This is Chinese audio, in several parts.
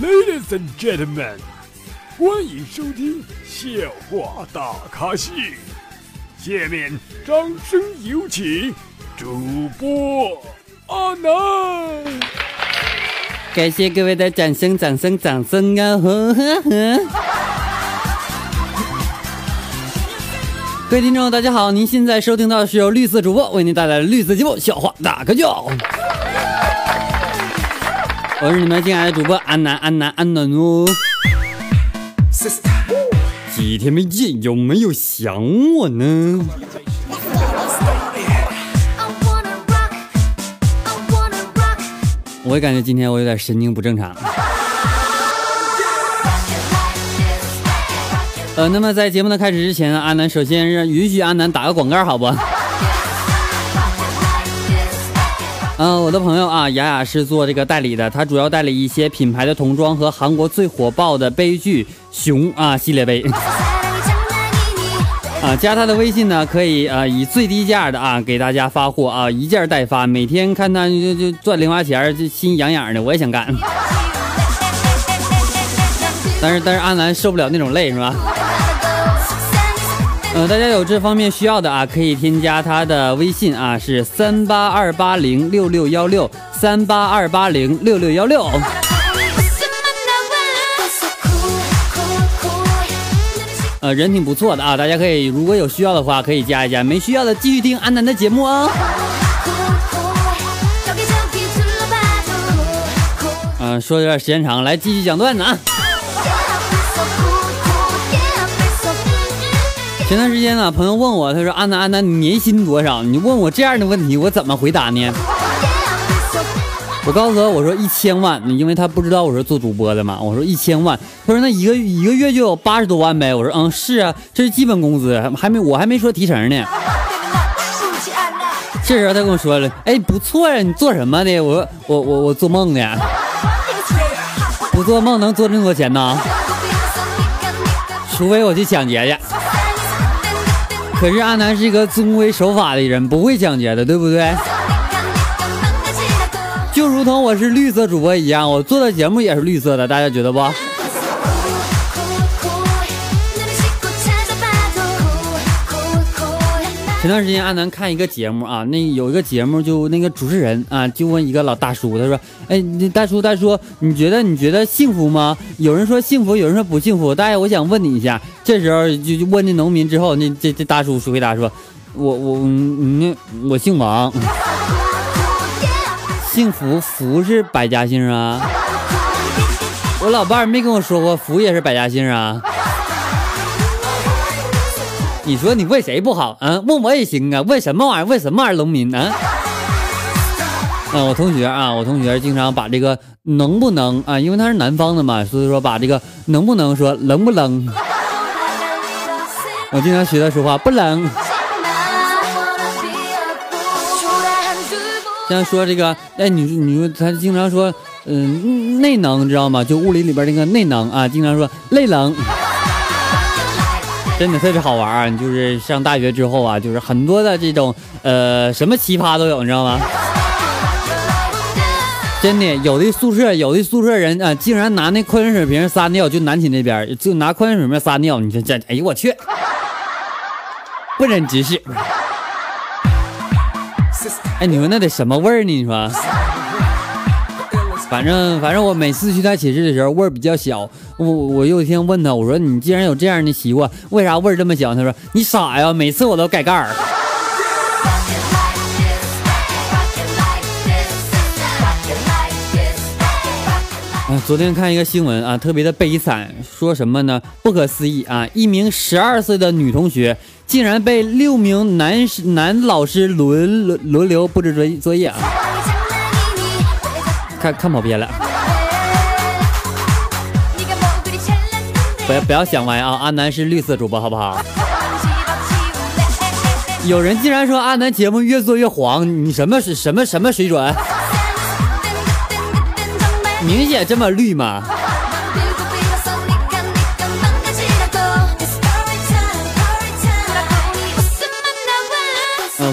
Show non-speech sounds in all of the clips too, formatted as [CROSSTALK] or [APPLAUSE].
Ladies and gentlemen，欢迎收听笑话大咖秀。下面掌声有请主播阿南。感谢各位的掌声，掌声，掌声啊！呵呵呵。各位听众，大家好，您现在收听到的是由绿色主播为您带来的绿色节目《笑话大咖秀》。我是你们敬爱的主播安南，安南，安南哦。几天没见，有没有想我呢？我也感觉今天我有点神经不正常。呃，那么在节目的开始之前，阿南首先让允许阿南打个广告，好不？嗯，我的朋友啊，雅雅是做这个代理的，她主要代理一些品牌的童装和韩国最火爆的悲剧熊啊系列杯。[LAUGHS] 啊，加他的微信呢，可以啊，以最低价的啊给大家发货啊，一件代发，每天看他就就赚零花钱，就心痒痒的，我也想干。[LAUGHS] 但是但是阿南受不了那种累，是吧？大家有这方面需要的啊，可以添加他的微信啊，是三八二八零六六幺六三八二八零六六幺六。呃，人挺不错的啊，大家可以如果有需要的话可以加一加，没需要的继续听安南的节目哦。嗯，说有点时间长，来继续讲段子啊。前段时间呢，朋友问我，他说安南安南，你年薪多少？你问我这样的问题，我怎么回答呢？我告诉他，我说一千万，因为他不知道我是做主播的嘛。我说一千万，他说那一个一个月就有八十多万呗。我说嗯是啊，这是基本工资，还没我还没说提成呢。这时候他跟我说了，哎不错呀，你做什么的？我说我我我做梦的，不做梦能做这么多钱呢？除非我去抢劫去。可是阿南是一个遵规守法的人，不会抢劫的，对不对？就如同我是绿色主播一样，我做的节目也是绿色的，大家觉得不？前段时间阿南看一个节目啊，那有一个节目就那个主持人啊，就问一个老大叔，他说：“哎，大叔大叔，你觉得你觉得幸福吗？有人说幸福，有人说不幸福。大爷，我想问你一下。这时候就就问那农民之后，那这这大叔回答说：我我嗯我姓王。”幸福福是百家姓啊，我老伴儿没跟我说过福也是百家姓啊。你说你问谁不好啊？问我也行啊。问什么玩意儿？问什么玩意儿？农民啊？啊，我同学啊，我同学经常把这个能不能啊，因为他是南方的嘛，所以说把这个能不能说冷不冷？我经常学他说话，不冷。像说这个，哎，你你说他经常说，嗯，内能知道吗？就物理里边那个内能啊，经常说内冷，真的特别好玩儿。就是上大学之后啊，就是很多的这种呃什么奇葩都有，你知道吗？真的，有的宿舍有的宿舍人啊，竟然拿那矿泉水瓶撒尿，就南寝那边就拿矿泉水瓶撒尿，你说这，哎呦我去，不忍直视。哎，你说那得什么味儿呢？你说，反正反正我每次去他寝室的时候味儿比较小。我我有一天问他，我说你既然有这样的习惯，为啥味儿这么小？他说你傻呀，每次我都盖盖儿。啊，[LAUGHS] 昨天看一个新闻啊，特别的悲惨，说什么呢？不可思议啊！一名十二岁的女同学竟然被六名男男老师轮轮轮流布置作作业啊！看看跑偏了，不要不要想歪啊！阿南是绿色主播，好不好？有人竟然说阿南节目越做越黄，你什么是什么什么水准？明显这么绿吗？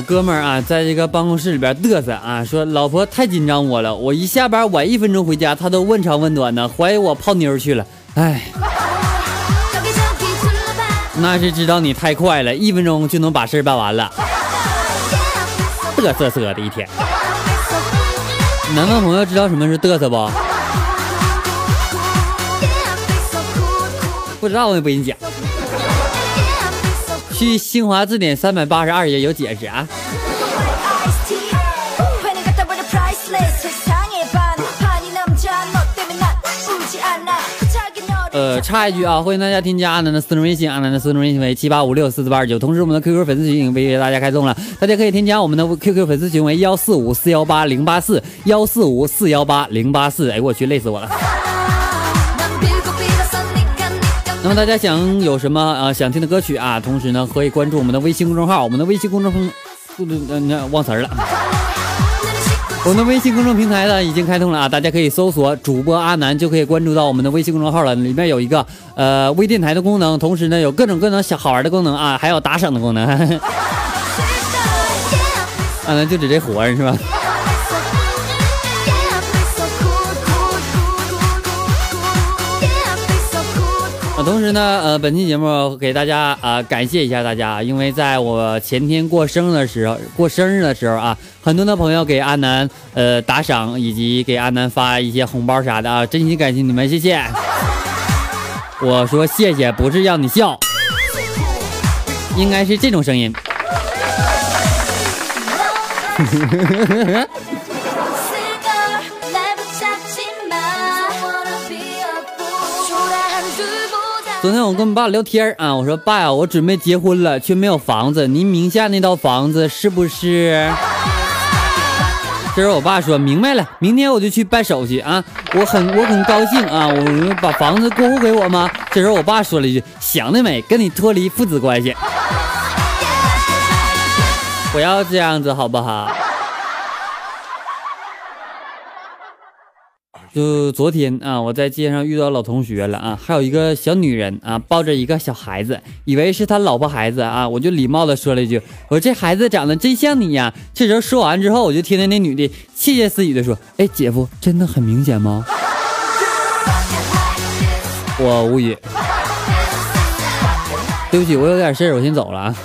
哥们儿啊，在这个办公室里边嘚瑟啊，说老婆太紧张我了，我一下班晚一分钟回家，她都问长问短的，怀疑我泡妞去了。哎，那是知道你太快了，一分钟就能把事儿办完了。嘚瑟瑟的一天，男方朋友知道什么是嘚瑟不？不知道我也不给你讲。去新华字典三百八十二页有解释啊。呃，插一句啊，欢迎大家添加阿南的私人微信，阿南的私人微信为七八五六四四八二九。同时，我们的 QQ 粉丝群已经为大家开通了，大家可以添加我们的 QQ 粉丝群为幺四五四幺八零八四幺四五四幺八零八四。哎，我去，累死我了。那么大家想有什么呃想听的歌曲啊？同时呢，可以关注我们的微信公众号，我们的微信公众平，嗯，忘词儿了。[LAUGHS] 我们的微信公众平台呢已经开通了啊，大家可以搜索主播阿南，就可以关注到我们的微信公众号了。里面有一个呃微电台的功能，同时呢有各种各种小好玩的功能啊，还有打赏的功能。[LAUGHS] 阿南就指这活是吧？同时呢，呃，本期节目给大家啊感谢一下大家，因为在我前天过生日的时候，过生日的时候啊，很多的朋友给阿南呃打赏，以及给阿南发一些红包啥的啊，真心感谢你们，谢谢。我说谢谢，不是让你笑，应该是这种声音。昨天我跟我爸聊天啊，我说爸呀，我准备结婚了，却没有房子，您名下那套房子是不是？这时候我爸说明白了，明天我就去办手续啊，我很我很高兴啊，我把房子过户给我吗？这时候我爸说了一句，想得美，跟你脱离父子关系，不要这样子好不好？就昨天啊，我在街上遇到老同学了啊，还有一个小女人啊，抱着一个小孩子，以为是他老婆孩子啊，我就礼貌的说了一句：“我说这孩子长得真像你呀。”这时候说完之后，我就听见那女的窃窃私语的说：“哎，姐夫，真的很明显吗？”我无语，对不起，我有点事，我先走了啊。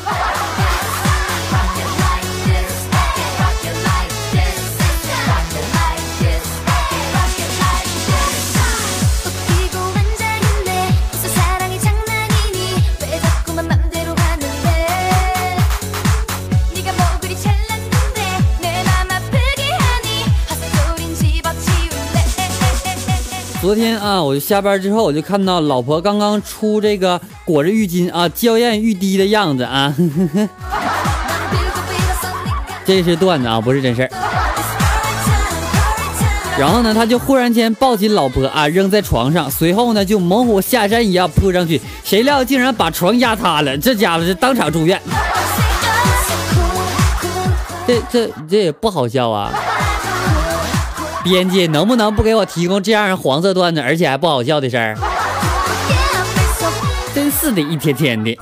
昨天啊，我就下班之后，我就看到老婆刚刚出这个裹着浴巾啊，娇艳欲滴的样子啊。[LAUGHS] 这是段子啊，不是真事儿。然后呢，他就忽然间抱起老婆啊，扔在床上，随后呢，就猛虎下山一样扑上去，谁料竟然把床压塌了，这家伙是当场住院。这这这也不好笑啊。编辑能不能不给我提供这样黄色段子，而且还不好笑的事儿？真是的，一天天的。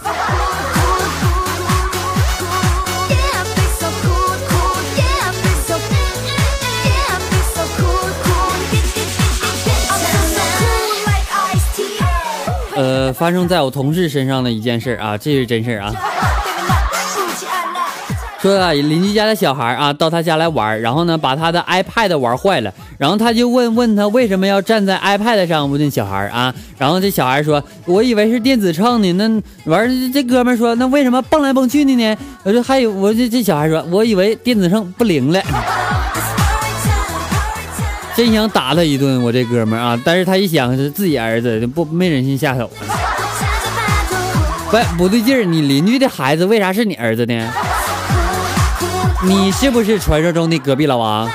呃，发生在我同事身上的一件事啊，这是真事儿啊。说啊，邻居家的小孩啊，到他家来玩，然后呢，把他的 iPad 玩坏了，然后他就问问他为什么要站在 iPad 上？问小孩啊，然后这小孩说，我以为是电子秤呢。那完这哥们说，那为什么蹦来蹦去的呢？我说还有，我这这小孩说，我以为电子秤不灵了。真想打他一顿，我这哥们啊，但是他一想是自己儿子，不没忍心下手。不不对劲儿，你邻居的孩子为啥是你儿子呢？你是不是传说中的隔壁老王？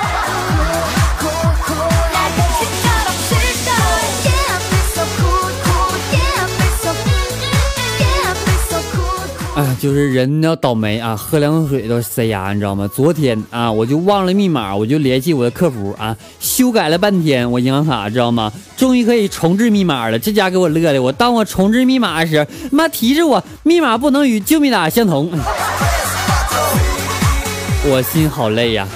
哎，就是人要倒霉啊，喝凉水都塞牙，你知道吗？昨天啊，我就忘了密码，我就联系我的客服啊，修改了半天我银行卡，知道吗？终于可以重置密码了，这家给我乐的，我当我重置密码时，妈提示我密码不能与旧密码相同。我心好累呀。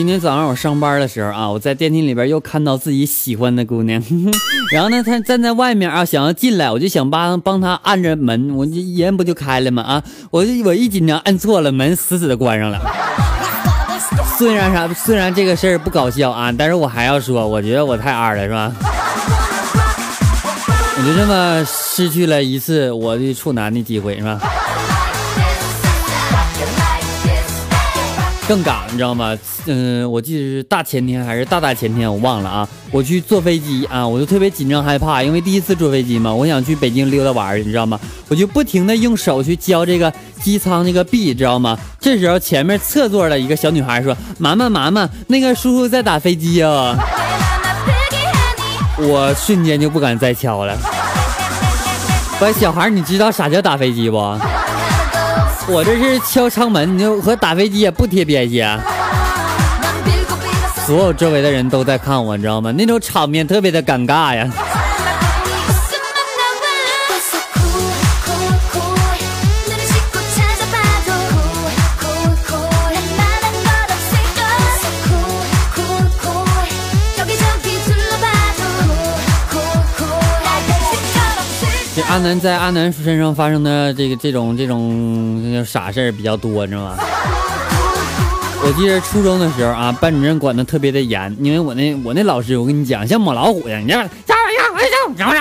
今天早上我上班的时候啊，我在电梯里边又看到自己喜欢的姑娘，[LAUGHS] 然后呢，她站在外面啊，想要进来，我就想帮帮她按着门，我就人不就开了吗？啊，我就我一紧张按错了，门死死的关上了。虽然啥，虽然这个事儿不搞笑啊，但是我还要说，我觉得我太二了，是吧？我就这么失去了一次我的处男的机会，是吧？更赶，你知道吗？嗯，我记得是大前天还是大大前天，我忘了啊。我去坐飞机啊，我就特别紧张害怕，因为第一次坐飞机嘛，我想去北京溜达玩去，你知道吗？我就不停的用手去交这个机舱那个币，知道吗？这时候前面侧座的一个小女孩说：“妈妈妈妈，那个叔叔在打飞机啊！” [LAUGHS] 我瞬间就不敢再敲了。喂，小孩，你知道啥叫打飞机不？我这是敲舱门，你和打飞机也不贴边系。[LAUGHS] 所有周围的人都在看我，你知道吗？那种场面特别的尴尬呀。阿南在阿南身上发生的这个这种这种傻事儿比较多，你知道吗？我记得初中的时候啊，班主任管的特别的严，因为我那我那老师，我跟你讲，像母老虎一样，你知道吗？啥啥？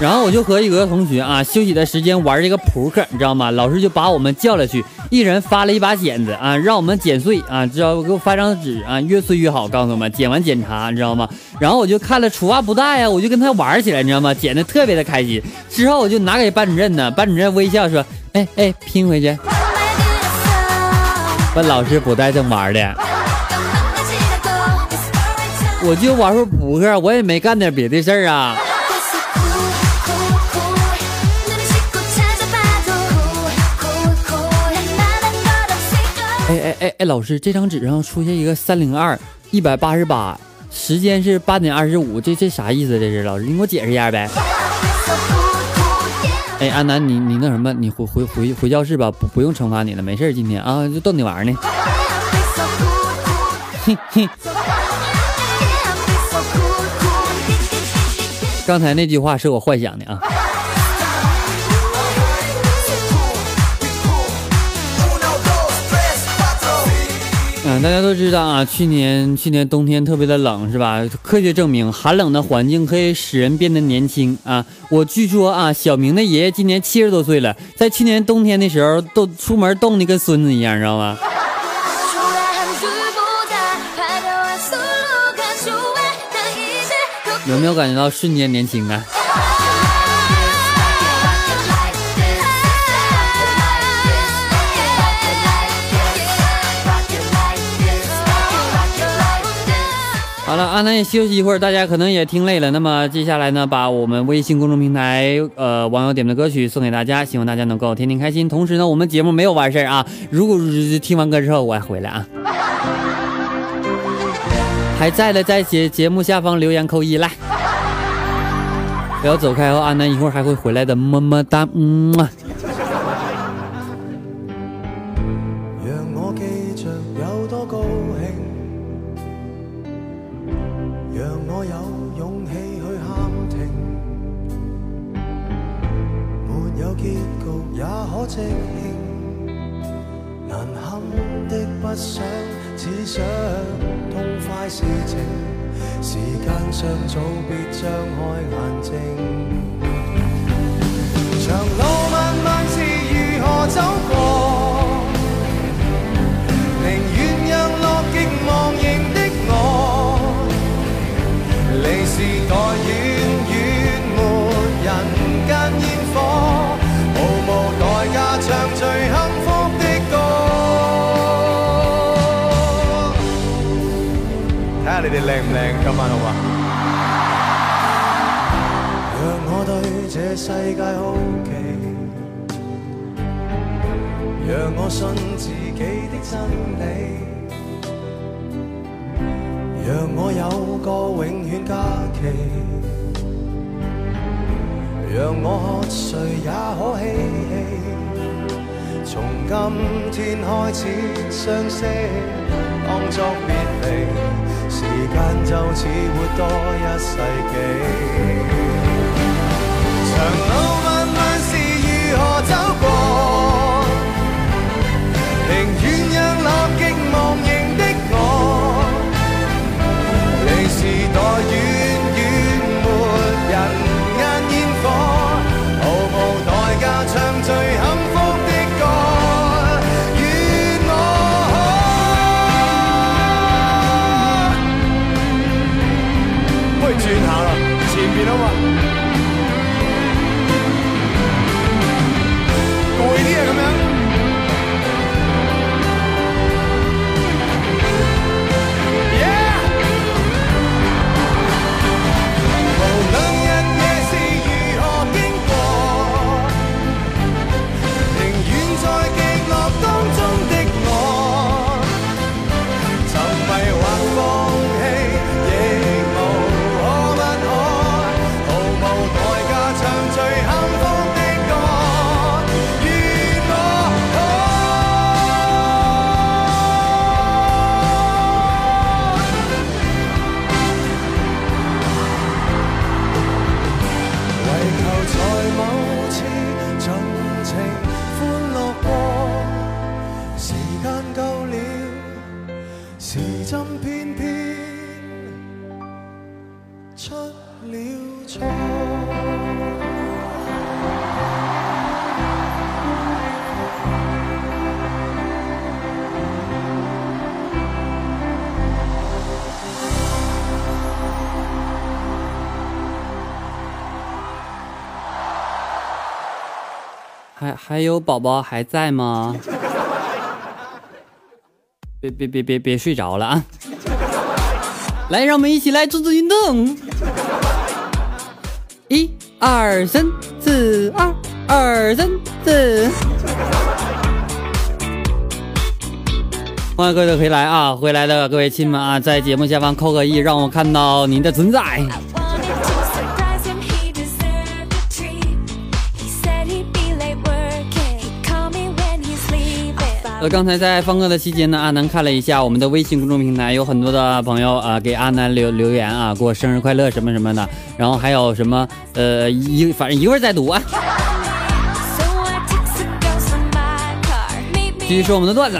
然后我就和一个同学啊，休息的时间玩这个扑克，你知道吗？老师就把我们叫了去，一人发了一把剪子啊，让我们剪碎啊，知道给我发张纸啊，越碎越好，告诉我们剪完检查，你知道吗？然后我就看了处罚不大呀，我就跟他玩起来，你知道吗？剪的特别的开心。之后我就拿给班主任呢，班主任微笑说：“哎哎，拼回去。”问老师不带这么玩的，我就玩会扑克，我也没干点别的事儿啊。哎哎，老师，这张纸上出现一个三零二一百八十八，时间是八点二十五，这这啥意思？这是老师，你给我解释一下呗。哎，安南，你你那什么，你回回回回教室吧，不不用惩罚你了，没事今天啊，就逗你玩呢。[LAUGHS] 嘿嘿。刚才那句话是我幻想的啊。大家都知道啊，去年去年冬天特别的冷，是吧？科学证明，寒冷的环境可以使人变得年轻啊。我据说啊，小明的爷爷今年七十多岁了，在去年冬天的时候都出门冻得跟孙子一样，你知道吗？有没有感觉到瞬间年轻啊？好了，阿南也休息一会儿，大家可能也听累了。那么接下来呢，把我们微信公众平台呃网友点的歌曲送给大家，希望大家能够天天开心。同时呢，我们节目没有完事儿啊，如果听完歌之后我还回来啊，还在的在节节目下方留言扣一来，不要走开哦，阿南一会儿还会回来的，么么哒，嗯。靚唔靚今晚好嘛？讓我對這世界好奇，讓我信自己的真理，讓我有個永遠假期，讓我喝醉也可嬉戲。從今天開始相識，當作別離，时间就似活多一世纪，长路漫漫是如何走过？偏偏出了錯。还还有宝宝还在吗？[LAUGHS] 别别别别别睡着了啊！来，让我们一起来做做运动。一二三四，二二三四。欢迎各位的回来啊！回来的各位亲们啊，在节目下方扣个一，让我看到您的存在。呃，刚才在放歌的期间呢，阿南看了一下我们的微信公众平台，有很多的朋友啊、给阿南留留言啊，给我生日快乐什么什么的，然后还有什么呃一反正一会儿再读啊。[LAUGHS] 继续说我们的段子。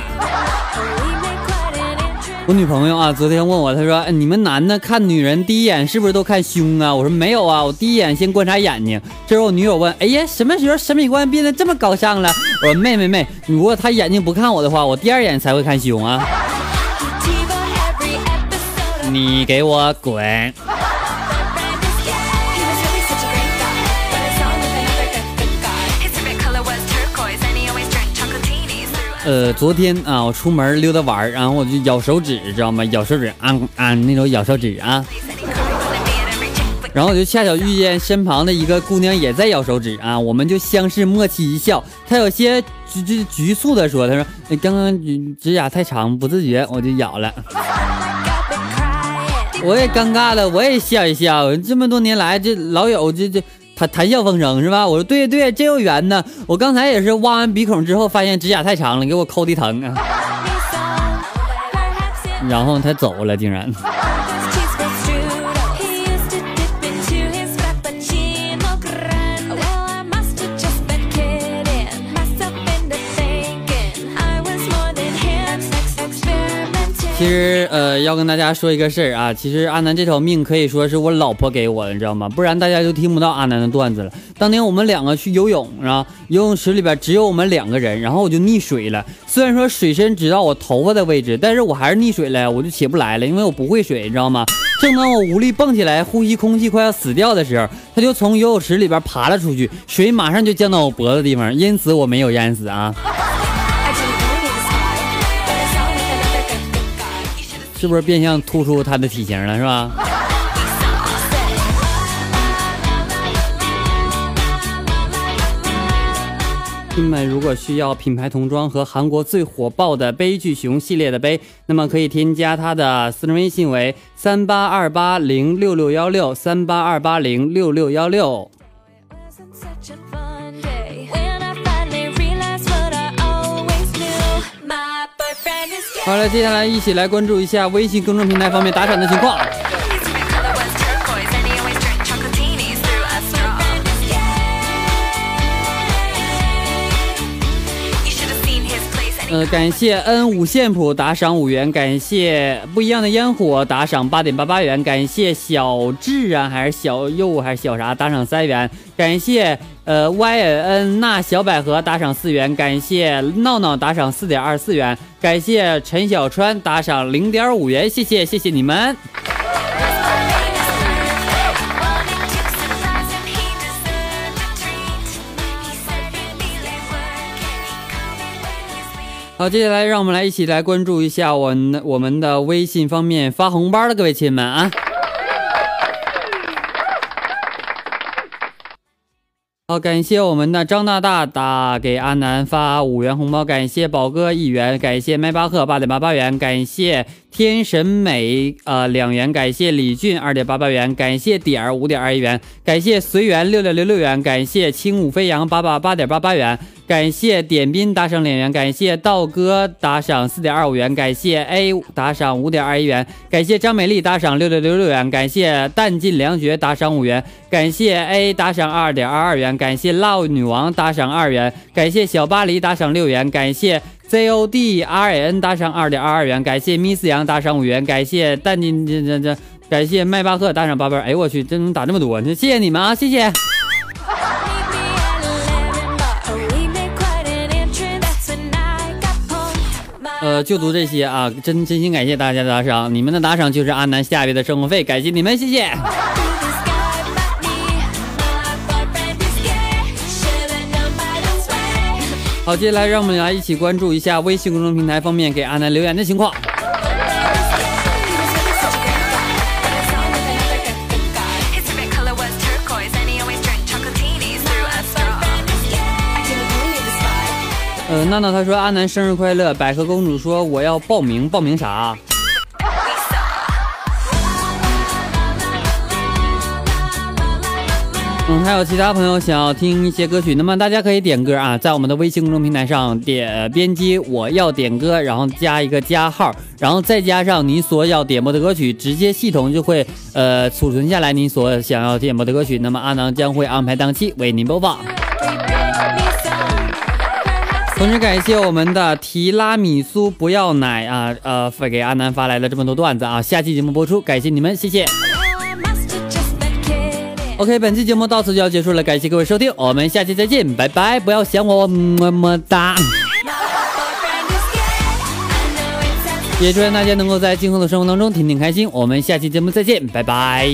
我女朋友啊，昨天问我，她说：“哎你们男的看女人第一眼是不是都看胸啊？”我说：“没有啊，我第一眼先观察眼睛。”这时候我女友问：“哎呀，什么时候审美观变得这么高尚了？”我说：“妹妹妹，如果她眼睛不看我的话，我第二眼才会看胸啊你给我滚！”呃，昨天啊，我出门溜达玩儿，然后我就咬手指，知道吗？咬手指，啊啊，那种咬手指啊。然后我就恰巧遇见身旁的一个姑娘也在咬手指啊，我们就相视默契一笑。她有些局局局促的说：“她说，哎，刚刚指指甲太长，不自觉我就咬了。[LAUGHS] 我也尴尬了，我也笑一笑。这么多年来，这老友这这谈谈笑风生是吧？我说对对，真有缘呢。我刚才也是挖完鼻孔之后，发现指甲太长了，给我抠的疼 [LAUGHS] 然后他走了，竟然。其实呃，要跟大家说一个事儿啊，其实阿南这条命可以说是我老婆给我的，你知道吗？不然大家就听不到阿南的段子了。当年我们两个去游泳，啊，游泳池里边只有我们两个人，然后我就溺水了。虽然说水深直到我头发的位置，但是我还是溺水了，我就起不来了，因为我不会水，你知道吗？正当我无力蹦起来，呼吸空气快要死掉的时候，他就从游泳池里边爬了出去，水马上就降到我脖子地方，因此我没有淹死啊。是不是变相突出他的体型了，是吧？你们如果需要品牌童装和韩国最火爆的悲剧熊系列的杯，那么可以添加他的私人微信为三八二八零六六幺六三八二八零六六幺六。好了，接下来一起来关注一下微信公众平台方面打赏的情况。呃，感谢 N 五线谱打赏五元，感谢不一样的烟火打赏八点八八元，感谢小智啊还是小右还是小啥打赏三元，感谢呃 Y N 那小百合打赏四元，感谢闹闹打赏四点二四元，感谢陈小川打赏零点五元，谢谢谢谢你们。好，接下来让我们来一起来关注一下我们我们的微信方面发红包的各位亲们啊。好，感谢我们的张大大打给阿南发五元红包，感谢宝哥一元，感谢麦巴赫八点八八元，感谢天神美呃两元，感谢李俊二点八八元，感谢点儿五点二一元，感谢随缘六六六六元，感谢轻舞飞扬八八八点八八元，感谢点兵打赏两元，感谢道哥打赏四点二五元，感谢 A 打赏五点二一元，感谢张美丽打赏六六六六元，感谢弹尽粮绝打赏五元，感谢 A 打赏二点二二元，感谢 Love 女王打赏二元，感谢小巴黎打赏六元，感谢 ZOD R N 打赏二点二二元，感谢 Miss 杨打赏五元，感谢弹尽这这这，感谢迈巴赫打赏八分，哎我去，这能打这么多，谢谢你们啊，谢谢。呃，就读这些啊，真真心感谢大家的打赏，你们的打赏就是阿南下个月的生活费，感谢你们，谢谢。好，接下来让我们来一起关注一下微信公众平台方面给阿南留言的情况。呃，娜娜她说阿南生日快乐，百合公主说我要报名，报名啥？嗯，还有其他朋友想要听一些歌曲，那么大家可以点歌啊，在我们的微信公众平台上点编辑我要点歌，然后加一个加号，然后再加上你所要点播的歌曲，直接系统就会呃储存下来你所想要点播的歌曲，那么阿南将会安排档期为您播放。同时感谢我们的提拉米苏不要奶啊，呃，发给阿南发来了这么多段子啊，下期节目播出，感谢你们，谢谢。OK，本期节目到此就要结束了，感谢各位收听，我们下期再见，拜拜，不要想我，么么哒。也祝愿大家能够在今后的生活当中天天开心，我们下期节目再见，拜拜。